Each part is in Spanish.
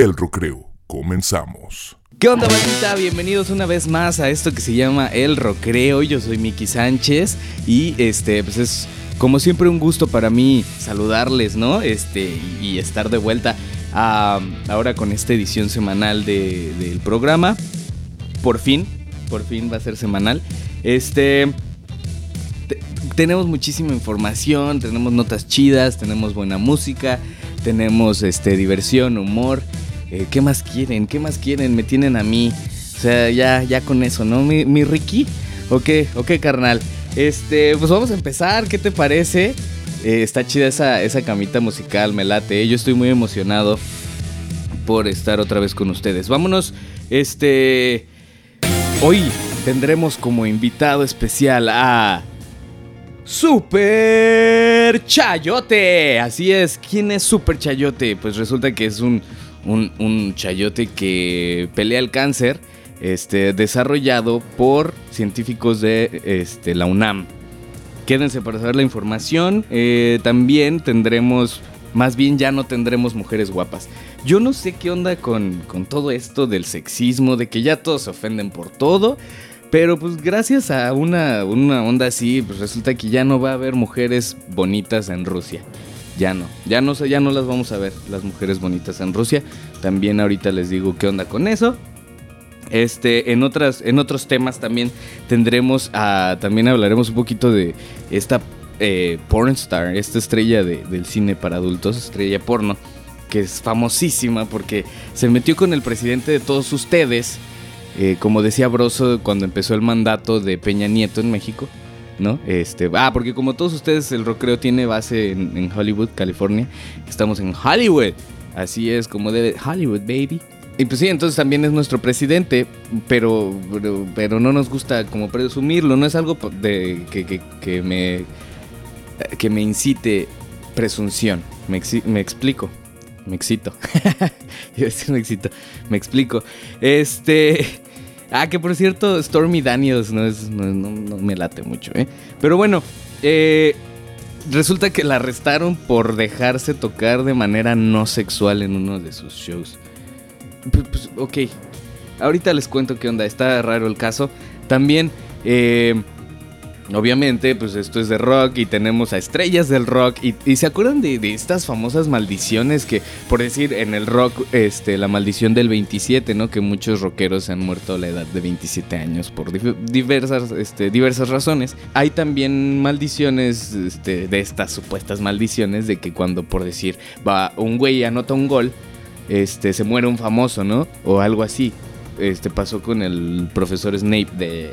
El Rocreo. Comenzamos. ¿Qué onda, bandita? Bienvenidos una vez más a esto que se llama El Rocreo. Yo soy Miki Sánchez y este, pues es como siempre un gusto para mí saludarles, ¿no? Este, y estar de vuelta ahora con esta edición semanal del programa. Por fin, por fin va a ser semanal. Este, tenemos muchísima información, tenemos notas chidas, tenemos buena música, tenemos este, diversión, humor. Eh, ¿Qué más quieren? ¿Qué más quieren? Me tienen a mí. O sea, ya, ya con eso, ¿no? Mi, Ricky. Ok, ok, carnal. Este, pues vamos a empezar. ¿Qué te parece? Eh, está chida esa, esa camita musical, me late. Yo estoy muy emocionado por estar otra vez con ustedes. Vámonos. Este. Hoy tendremos como invitado especial a. Super Chayote. Así es, ¿quién es Super Chayote? Pues resulta que es un un, chayote que pelea el cáncer, este, desarrollado por científicos de este, la UNAM. Quédense para saber la información. Eh, también tendremos, más bien ya no tendremos mujeres guapas. Yo no sé qué onda con, con todo esto del sexismo, de que ya todos se ofenden por todo. Pero pues gracias a una, una onda así, pues resulta que ya no va a haber mujeres bonitas en Rusia ya no, ya no, ya no las vamos a ver, las mujeres bonitas en Rusia. También ahorita les digo qué onda con eso. Este, en, otras, en otros temas también tendremos a, también hablaremos un poquito de esta eh, pornstar, esta estrella del cine para adultos, estrella porno, que es famosísima porque se metió con el presidente de todos ustedes, eh, como decía Broso cuando empezó el mandato de Peña Nieto en México. ¿No? Este, ah, porque como todos ustedes, el recreo tiene base en, Hollywood, California. Estamos en Hollywood. Así es como debe. Hollywood, baby. Y pues sí, entonces también es nuestro presidente, pero, pero, no nos gusta como presumirlo. No es algo de, que, me, que me incite presunción. Me, me explico. Me excito. me excito. Me explico. Este. Ah, que por cierto, Stormy Daniels no, es, no, me late mucho, ¿eh? Pero bueno, eh, resulta que la arrestaron por dejarse tocar de manera no sexual en uno de sus shows. Pues, pues ok, ahorita les cuento qué onda, está raro el caso. También, eh, Obviamente, pues esto es de rock y tenemos a estrellas del rock. Y, se acuerdan de, estas famosas maldiciones que, por decir, en el rock, este, la maldición del 27, ¿no? Que muchos rockeros se han muerto a la edad de 27 años por diversas, este, diversas razones. Hay también maldiciones, este, de estas supuestas maldiciones, de que cuando, por decir, va un güey y anota un gol, este, se muere un famoso, ¿no? O algo así. Este pasó con el profesor Snape de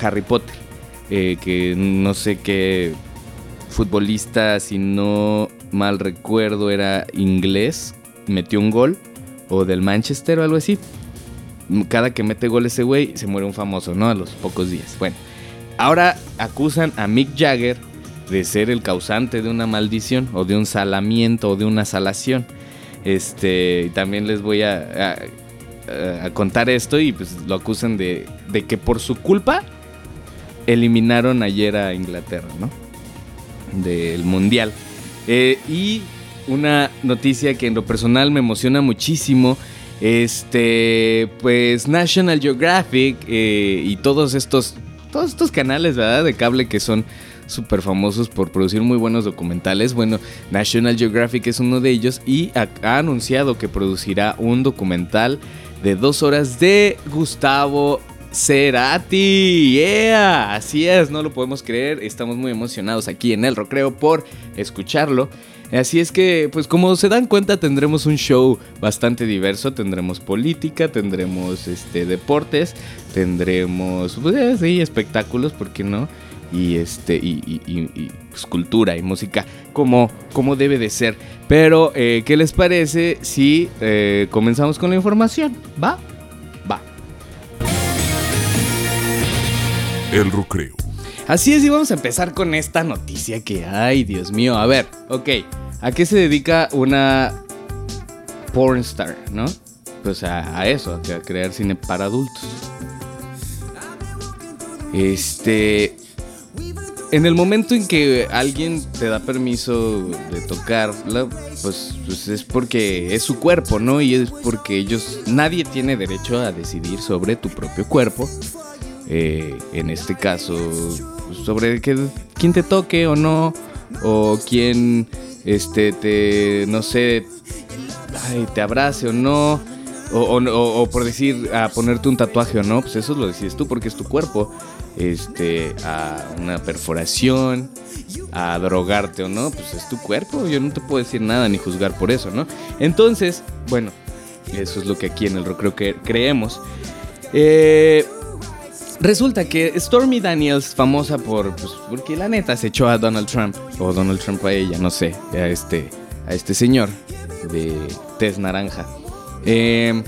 Harry Potter eh, que no sé qué futbolista, si no mal recuerdo, era inglés, metió un gol, o del Manchester o algo así. Cada que mete gol ese güey, se muere un famoso, ¿no? A los pocos días. Bueno, ahora acusan a Mick Jagger de ser el causante de una maldición, o de un salamiento, o de una salación. Este, también les voy a, a, contar esto y pues lo acusan de, de que por su culpa eliminaron ayer a Inglaterra, ¿no? Del Mundial. Eh, y una noticia que en lo personal me emociona muchísimo. Este, pues National Geographic eh, y todos estos, todos estos canales, ¿verdad? De cable que son súper famosos por producir muy buenos documentales. Bueno, National Geographic es uno de ellos y ha anunciado que producirá un documental de dos horas de Gustavo Cerati, yeah, así es, no lo podemos creer, estamos muy emocionados aquí en el Recreo por escucharlo. Así es que, pues como se dan cuenta, tendremos un show bastante diverso, tendremos política, tendremos este deportes, tendremos pues, sí, espectáculos, ¿por qué no? Y este y, y, pues, cultura y música como, como debe de ser. Pero, eh, ¿qué les parece si eh, comenzamos con la información? ¿Va? El Recreo. Así es, y vamos a empezar con esta noticia que, ay, Dios mío, a ver, ok, ¿a qué se dedica una pornstar, no? Pues a, eso, a crear cine para adultos. Este... en el momento en que alguien te da permiso de tocarla, pues, pues, es porque es su cuerpo, ¿no? Y es porque ellos, nadie tiene derecho a decidir sobre tu propio cuerpo. Eh, en este caso, pues, sobre que, quién te toque o no, o quién, este, te, no sé, te abrace o no. O, por decir, a ponerte un tatuaje o no, pues eso lo decides tú porque es tu cuerpo este, a una perforación, a drogarte o no, pues es tu cuerpo, yo no te puedo decir nada ni juzgar por eso, ¿no? Entonces, bueno, eso es lo que aquí en el rock creo que creemos. Eh, resulta que Stormy Daniels, famosa por, pues, porque la neta se echó a Donald Trump, o Donald Trump a ella, no sé, a este, a este señor de tez naranja. Eh,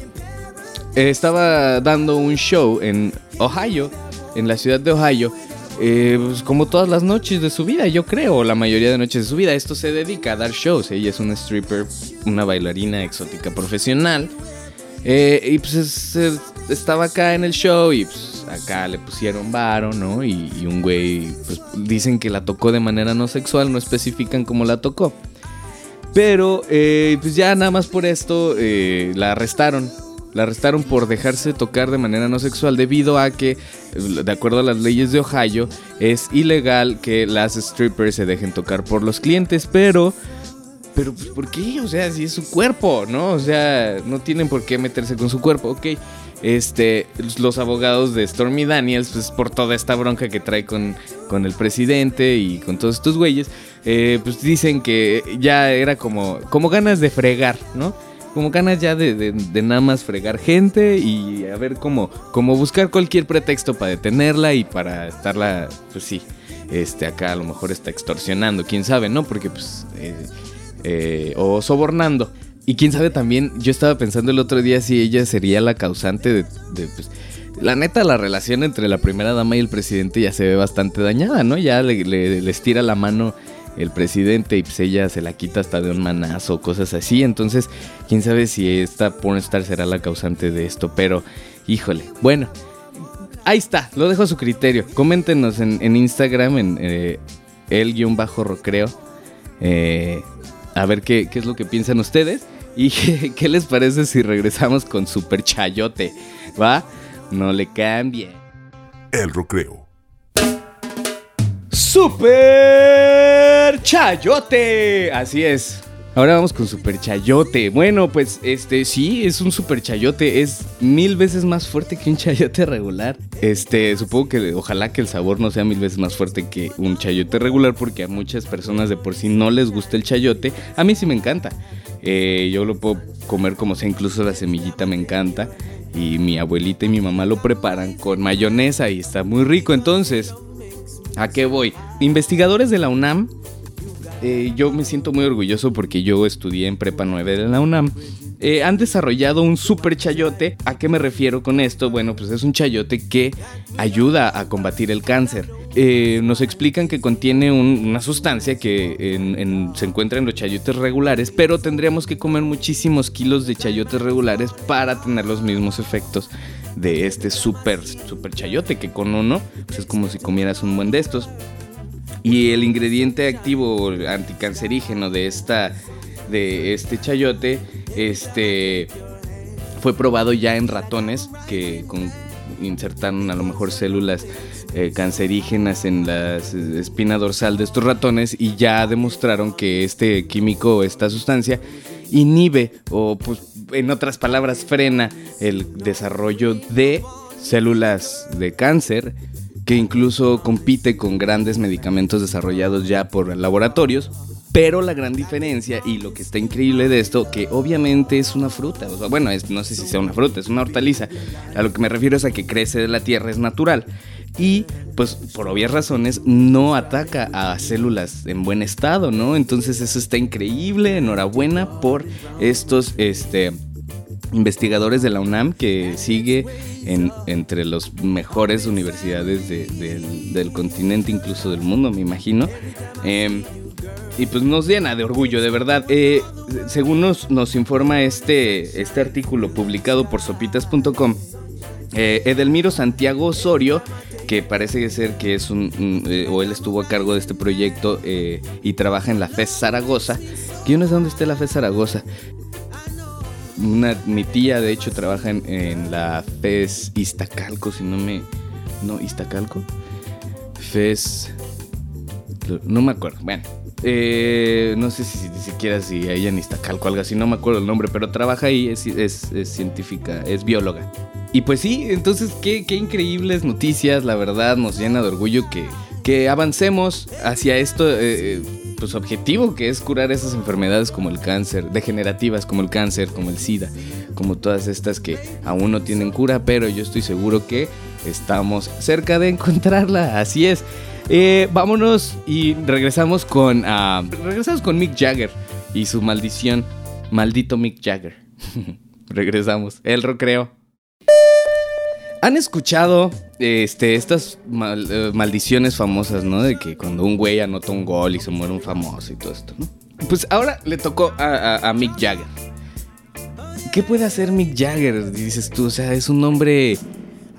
estaba dando un show en Ohio en la ciudad de Ohio, eh, pues, como todas las noches de su vida, yo creo, la mayoría de noches de su vida. Esto se dedica a dar shows. Ella es una stripper, una bailarina exótica profesional. Eh, y pues estaba acá en el show y pues acá le pusieron varo, ¿no? Y, un güey, pues dicen que la tocó de manera no sexual, no especifican cómo la tocó. Pero eh, pues ya nada más por esto la arrestaron la arrestaron por dejarse tocar de manera no sexual debido a que, de acuerdo a las leyes de Ohio, es ilegal que las strippers se dejen tocar por los clientes, pero... Pero, pues, ¿por qué? O sea, si es su cuerpo, ¿no? O sea, no tienen por qué meterse con su cuerpo, ok. Este, los abogados de Stormy Daniels, pues por toda esta bronca que trae con, con el presidente y con todos estos güeyes, eh, pues dicen que ya era como, como ganas de fregar, ¿no? como ganas ya de, nada más fregar gente y a ver cómo, cómo buscar cualquier pretexto para detenerla y para estarla, pues sí, este acá a lo mejor está extorsionando, quién sabe, ¿no? Porque pues, eh, eh, o sobornando. Y quién sabe también, yo estaba pensando el otro día si ella sería la causante de, pues, la neta, la relación entre la primera dama y el presidente ya se ve bastante dañada, ¿no? Ya le, le, le estira la mano el presidente y pues ella se la quita hasta de un manazo, cosas así. Entonces, quién sabe si esta pornstar será la causante de esto, pero híjole. Bueno, ahí está, lo dejo a su criterio. Coméntenos en, Instagram, en eh, el-rocreo, eh, a ver qué, es lo que piensan ustedes. ¿Y qué, qué les parece si regresamos con Super Chayote? ¿Va? No le cambie. El Rocreo. Super Chayote. Así es. Ahora vamos con Super Chayote. Bueno, pues este sí, es un Super Chayote. Es mil veces más fuerte que un chayote regular. Este, supongo que ojalá que el sabor no sea mil veces más fuerte que un chayote regular, porque a muchas personas de por sí no les gusta el chayote. A mí sí me encanta. Eh, yo lo puedo comer como sea, incluso la semillita me encanta. Y mi abuelita y mi mamá lo preparan con mayonesa y está muy rico. Entonces, ¿A qué voy? Investigadores de la UNAM, eh, yo me siento muy orgulloso porque yo estudié en Prepa 9 de la UNAM. Eh, han desarrollado un super chayote. ¿A qué me refiero con esto? Bueno, pues es un chayote que ayuda a combatir el cáncer. Eh, nos explican que contiene una sustancia que se encuentra en los chayotes regulares, pero tendríamos que comer muchísimos kilos de chayotes regulares para tener los mismos efectos de este super, super chayote que con uno pues es como si comieras un buen de estos. Y el ingrediente activo anticancerígeno de esta de este chayote este fue probado ya en ratones que insertaron a lo mejor células eh, cancerígenas en la espina dorsal de estos ratones y ya demostraron que este químico, esta sustancia, inhibe o pues en otras palabras frena el desarrollo de células de cáncer que incluso compite con grandes medicamentos desarrollados ya por laboratorios. Pero la gran diferencia y lo que está increíble de esto, que obviamente es una fruta, o bueno, no sé si sea una fruta, es una hortaliza. A lo que me refiero es a que crece de la tierra, es natural y pues por obvias razones no ataca a células en buen estado, ¿no? Entonces eso está increíble, enhorabuena por estos este, investigadores de la UNAM que sigue en, entre las mejores universidades del, continente, incluso del mundo, me imagino. Em, y pues nos llena de orgullo, de verdad. Eh, según nos, informa este, este artículo publicado por sopitas.com, eh, Edelmiro Santiago Osorio que parece ser que es un, eh, o él estuvo a cargo de este proyecto y trabaja en la FES Zaragoza, que yo no sé dónde esté la FES Zaragoza. Una, mi tía, de hecho, trabaja en, en la FES Iztacalco, si no me... No, Iztacalco. FES... No me acuerdo. Bueno, eh, no sé si, ni siquiera si ella en Iztacalco algo así, no me acuerdo el nombre, pero trabaja ahí, es, es, científica, es bióloga. Y pues sí, entonces qué, qué, increíbles noticias, la verdad nos llena de orgullo que, que avancemos hacia esto, eh, pues objetivo que es curar esas enfermedades como el cáncer, degenerativas como el cáncer, como el SIDA, como todas estas que aún no tienen cura, pero yo estoy seguro que estamos cerca de encontrarla, así es. Eh, vámonos y regresamos con, uh, regresamos con Mick Jagger y su maldición, maldito Mick Jagger. regresamos, el recreo. ¿Han escuchado este, estas uh, maldiciones famosas, no? De que cuando un güey anota un gol y se muere un famoso y todo esto, ¿no? Pues ahora le tocó a, Mick Jagger. ¿Qué puede hacer Mick Jagger? Dices tú, o sea, es un hombre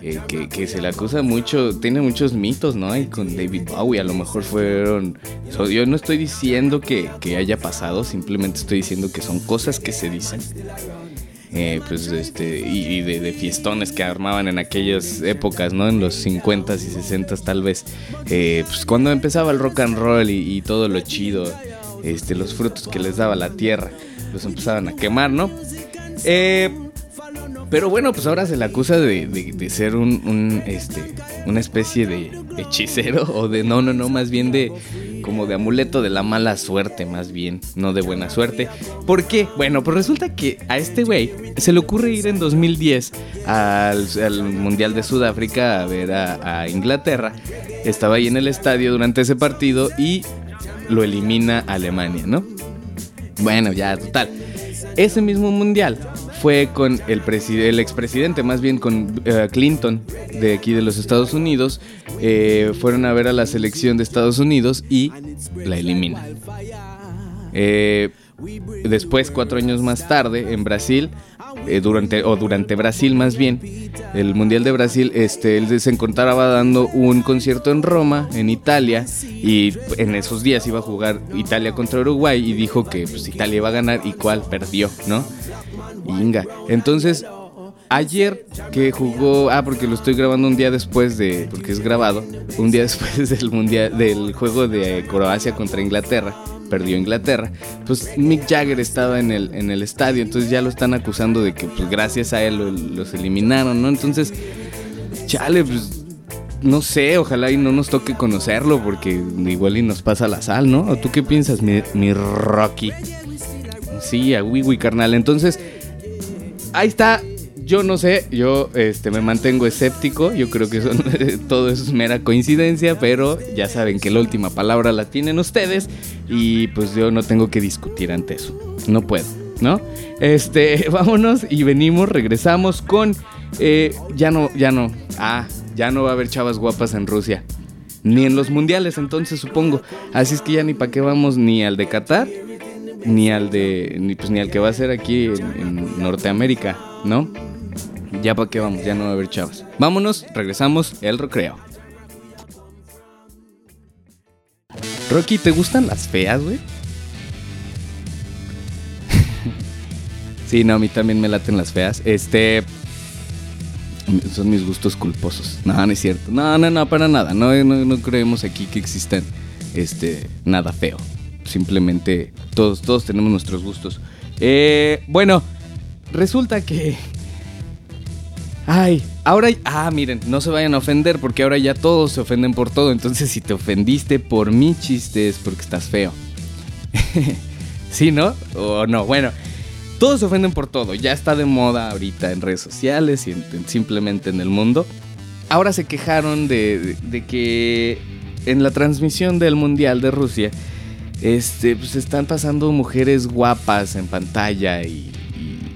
eh, que, que, se le acusa mucho, tiene muchos mitos, ¿no? Y con David Bowie a lo mejor fueron... So, yo no estoy diciendo que, que haya pasado, simplemente estoy diciendo que son cosas que se dicen. Eh, pues este y, de, fiestones que armaban en aquellas épocas, ¿no? En los 50s y 60s tal vez. Eh, pues cuando empezaba el rock and roll y, y, todo lo chido, este, los frutos que les daba la tierra, los empezaban a quemar, ¿no? Eh, pero bueno, pues ahora se le acusa de, de, de ser un, un, este, una especie de hechicero o de no, no, no, más bien de como de amuleto de la mala suerte, más bien, no de buena suerte. ¿Por qué? Bueno, pues resulta que a este güey se le ocurre ir en 2010 al, al Mundial de Sudáfrica a ver a, a, Inglaterra. Estaba ahí en el estadio durante ese partido y lo elimina Alemania, ¿no? Bueno, ya, total. Ese mismo mundial fue con el, el expresidente, más bien con uh, Clinton, de aquí de los Estados Unidos. Eh, fueron a ver a la selección de Estados Unidos y la eliminan. Eh, después, cuatro años más tarde, en Brasil, eh, durante, o durante Brasil más bien, el Mundial de Brasil, este, él se encontraba dando un concierto en Roma, en Italia, y en esos días iba a jugar Italia contra Uruguay y dijo que pues, Italia iba a ganar y cuál perdió, ¿no? Inga. Entonces, ayer que jugó, ah, porque lo estoy grabando un día después de, porque es grabado, un día después del mundial, del juego de Croacia contra Inglaterra, perdió Inglaterra, pues Mick Jagger estaba en el, en el estadio, entonces ya lo están acusando de que pues gracias a él lo, los eliminaron, ¿no? Entonces, chale, pues no sé, ojalá y no nos toque conocerlo, porque igual y nos pasa la sal, ¿no? ¿O tú qué piensas, mi, mi Rocky? Sí, a Wiwi, carnal. Entonces, ahí está. Yo no sé, yo este, me mantengo escéptico. Yo creo que son, todo eso es mera coincidencia, pero ya saben que la última palabra la tienen ustedes y pues yo no tengo que discutir ante eso. No puedo, ¿no? Este, vámonos y venimos, regresamos con. Eh, ya no, ya no. Ah, ya no va a haber chavas guapas en Rusia. Ni en los mundiales, entonces supongo. Así es que ya ni para qué vamos ni al de Qatar ni al de ni, pues, ni al que va a ser aquí en, Norteamérica, ¿no? Ya para qué vamos, ya no va a haber chavos. Vámonos, regresamos el recreo. Rocky, ¿te gustan las feas, güey? sí, no, a mí también me laten las feas. Este son mis gustos culposos. No, no es cierto. No, no, no, para nada. No, no, no creemos aquí que existan este nada feo simplemente todos, todos tenemos nuestros gustos. Eh, bueno, resulta que... Ay, ahora... Ah, miren, no se vayan a ofender porque ahora ya todos se ofenden por todo. Entonces si te ofendiste por mi chiste es porque estás feo. ¿Sí, no? O no, bueno. Todos se ofenden por todo. Ya está de moda ahorita en redes sociales y en, en, simplemente en el mundo. Ahora se quejaron de, de que en la transmisión del Mundial de Rusia este, pues están pasando mujeres guapas en pantalla y,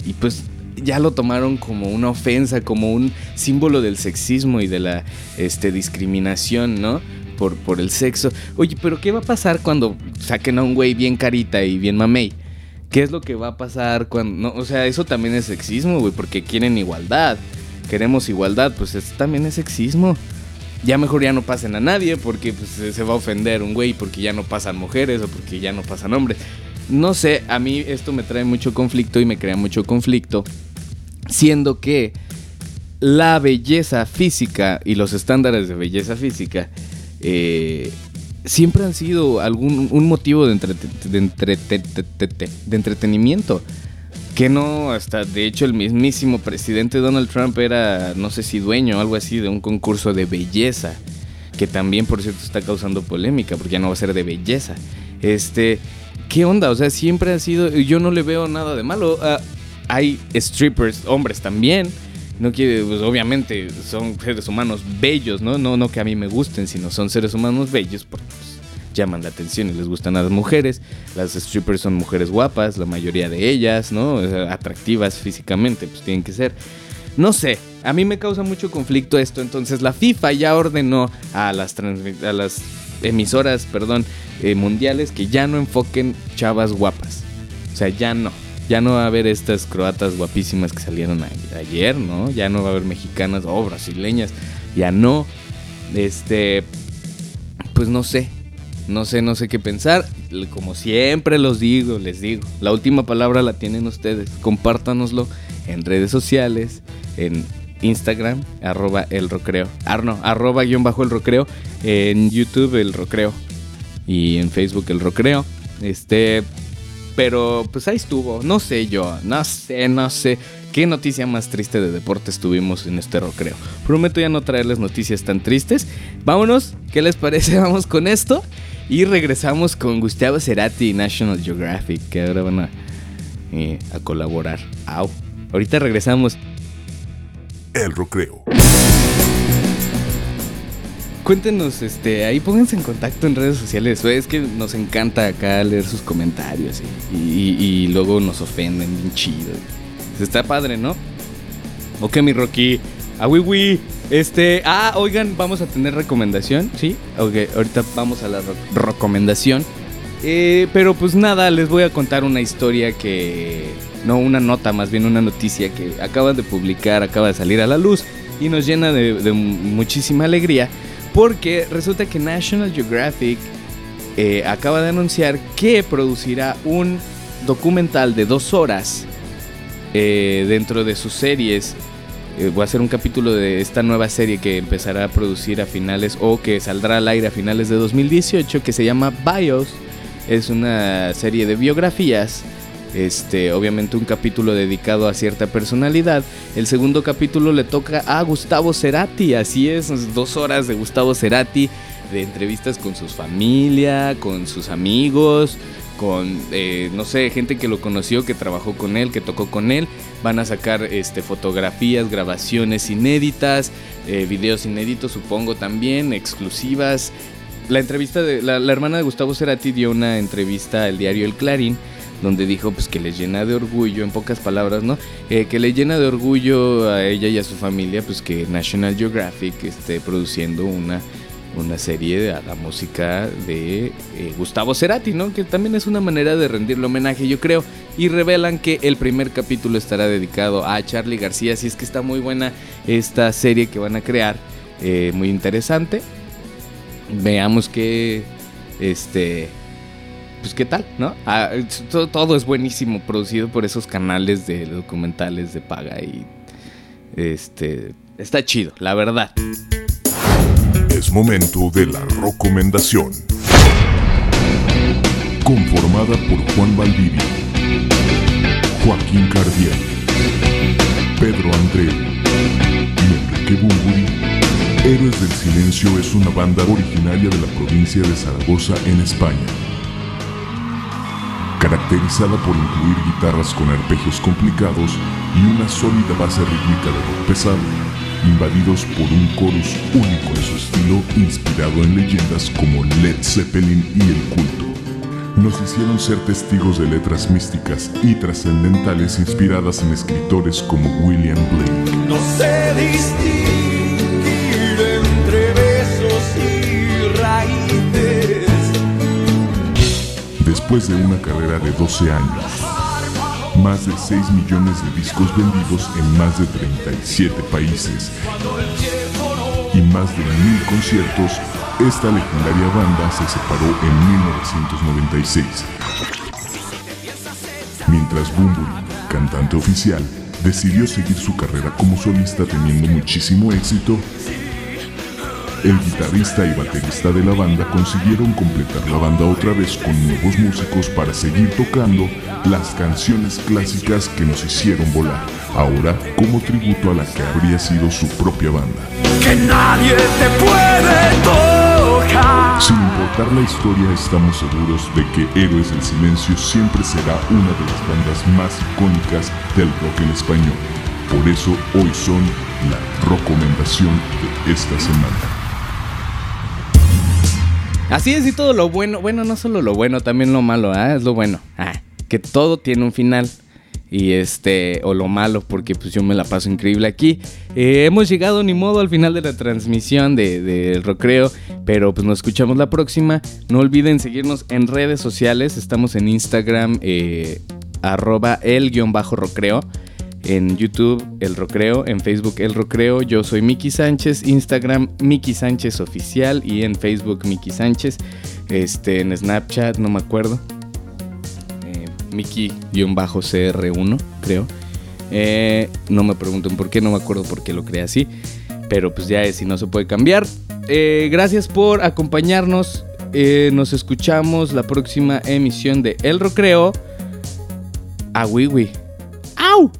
y, pues ya lo tomaron como una ofensa, como un símbolo del sexismo y de la este, discriminación, ¿no? Por, por el sexo. Oye, pero ¿qué va a pasar cuando saquen a un güey bien carita y bien mamey? ¿Qué es lo que va a pasar cuando... No, o sea, eso también es sexismo, güey, porque quieren igualdad. Queremos igualdad, pues eso también es sexismo. Ya mejor ya no pasen a nadie porque pues, se va a ofender un güey porque ya no pasan mujeres o porque ya no pasan hombres. No sé, a mí esto me trae mucho conflicto y me crea mucho conflicto, siendo que la belleza física y los estándares de belleza física eh, siempre han sido algún un motivo de, de entretenimiento. Que no, hasta de hecho el mismísimo presidente Donald Trump era, no sé si dueño o algo así, de un concurso de belleza. Que también, por cierto, está causando polémica, porque ya no va a ser de belleza. Este, ¿qué onda? O sea, siempre ha sido, yo no le veo nada de malo. Ah, hay strippers, hombres también. No quiere, pues obviamente son seres humanos bellos, ¿no? No, no que a mí me gusten, sino son seres humanos bellos porque pues, llaman la atención y les gustan a las mujeres. Las strippers son mujeres guapas, la mayoría de ellas, ¿no? Atractivas físicamente, pues tienen que ser. No sé, a mí me causa mucho conflicto esto, entonces la FIFA ya ordenó a las, a las emisoras, perdón, eh, mundiales que ya no enfoquen chavas guapas. O sea, ya no. Ya no va a haber estas croatas guapísimas que salieron ayer, ¿no? Ya no va a haber mexicanas o brasileñas. Ya no. Este, pues no sé. No sé, no sé qué pensar. Como siempre los digo, les digo, la última palabra la tienen ustedes. Compártanoslo en redes sociales, en Instagram, arroba el rocreo. Arno, ah, arroba guion bajo el rocreo. En YouTube el rocreo. Y en Facebook el rocreo. Este, pero pues ahí estuvo. No sé yo, no sé, no sé. ¿Qué noticia más triste de deportes tuvimos en este rocreo? Prometo ya no traerles noticias tan tristes. Vámonos, ¿qué les parece? Vamos con esto. Y regresamos con Gustavo Cerati y National Geographic, que ahora van a, eh, a colaborar. Au. Ahorita regresamos. El Rocreo. Cuéntenos, este, ahí pónganse en contacto en redes sociales. Es que nos encanta acá leer sus comentarios y, luego nos ofenden bien chido. Está padre, ¿no? Ok, mi Rocky. Oui, este, ah, oigan, vamos a tener recomendación, ¿sí? Ok, ahorita vamos a la recomendación. Eh, pero pues nada, les voy a contar una historia que... No, una nota, más bien una noticia que acaban de publicar, acaba de salir a la luz y nos llena de, muchísima alegría porque resulta que National Geographic eh, acaba de anunciar que producirá un documental de dos horas eh, dentro de sus series eh, voy a hacer un capítulo de esta nueva serie que empezará a producir a finales o que saldrá al aire a finales de 2018 que se llama BIOS. Es una serie de biografías. Este, obviamente un capítulo dedicado a cierta personalidad. El segundo capítulo le toca a Gustavo Cerati, así es, dos horas de Gustavo Cerati, de entrevistas con su familia, con sus amigos, con, eh, no sé, gente que lo conoció, que trabajó con él, que tocó con él. Van a sacar este, fotografías, grabaciones inéditas, eh, videos inéditos, supongo también, exclusivas. La entrevista de la, hermana de Gustavo Cerati dio una entrevista al diario El Clarín donde dijo pues que le llena de orgullo, en pocas palabras, ¿no? Eh, que le llena de orgullo a ella y a su familia pues que National Geographic esté produciendo una una serie de la música de eh, Gustavo Cerati, ¿no? Que también es una manera de rendirle homenaje, yo creo. Y revelan que el primer capítulo estará dedicado a Charlie García, así es que está muy buena esta serie que van a crear, eh, muy interesante. Veamos que, este, pues qué tal, ¿no? Ah, todo, todo, es buenísimo, producido por esos canales de documentales de paga y, este, está chido, la verdad momento de la recomendación. Conformada por Juan Valdivia, Joaquín Cardiel, Pedro André y Enrique Bumburi, Héroes del Silencio es una banda originaria de la provincia de Zaragoza en España. Caracterizada por incluir guitarras con arpegios complicados y una sólida base rítmica de rock pesado invadidos por un chorus único en su estilo inspirado en leyendas como Led Zeppelin y el culto. Nos hicieron ser testigos de letras místicas y trascendentales inspiradas en escritores como William Blake. No sé distinguir entre besos y raíces. Después de una carrera de 12 años, más de 6 millones de discos vendidos en más de 37 países. y más de mil conciertos, esta legendaria banda se separó en 1996. Mientras Bumburi, cantante oficial, decidió seguir su carrera como solista teniendo muchísimo éxito, el guitarrista y baterista de la banda consiguieron completar la banda otra vez con nuevos músicos para seguir tocando las canciones clásicas que nos hicieron volar, ahora como tributo a la que habría sido su propia banda. Que nadie te puede tocar. Sin importar la historia, estamos seguros de que Héroes del Silencio siempre será una de las bandas más icónicas del rock en español. Por eso hoy son la recomendación de esta semana. Así es, y todo lo bueno, bueno, no solo lo bueno, también lo malo, ¿ah? es lo bueno. Ah, que todo tiene un final. Y este, o lo malo, porque pues yo me la paso increíble aquí. Eh, hemos llegado ni modo al final de la transmisión del de, recreo, pero pues nos escuchamos la próxima. No olviden seguirnos en redes sociales, estamos en Instagram, eh, arroba el guion bajo recreo. En YouTube, El Rocreo. En Facebook, El Rocreo. Yo soy Miki Sánchez. Instagram, Miki Sánchez Oficial. Y en Facebook, Miki Sánchez. Este, en Snapchat, no me acuerdo. Eh, Miki-CR1, creo. Eh, no me pregunten por qué, no me acuerdo por qué lo creé así. Pero pues ya es y no se puede cambiar. Eh, gracias por acompañarnos. Eh, nos escuchamos la próxima emisión de El Rocreo. A Wiwi. ¡Au!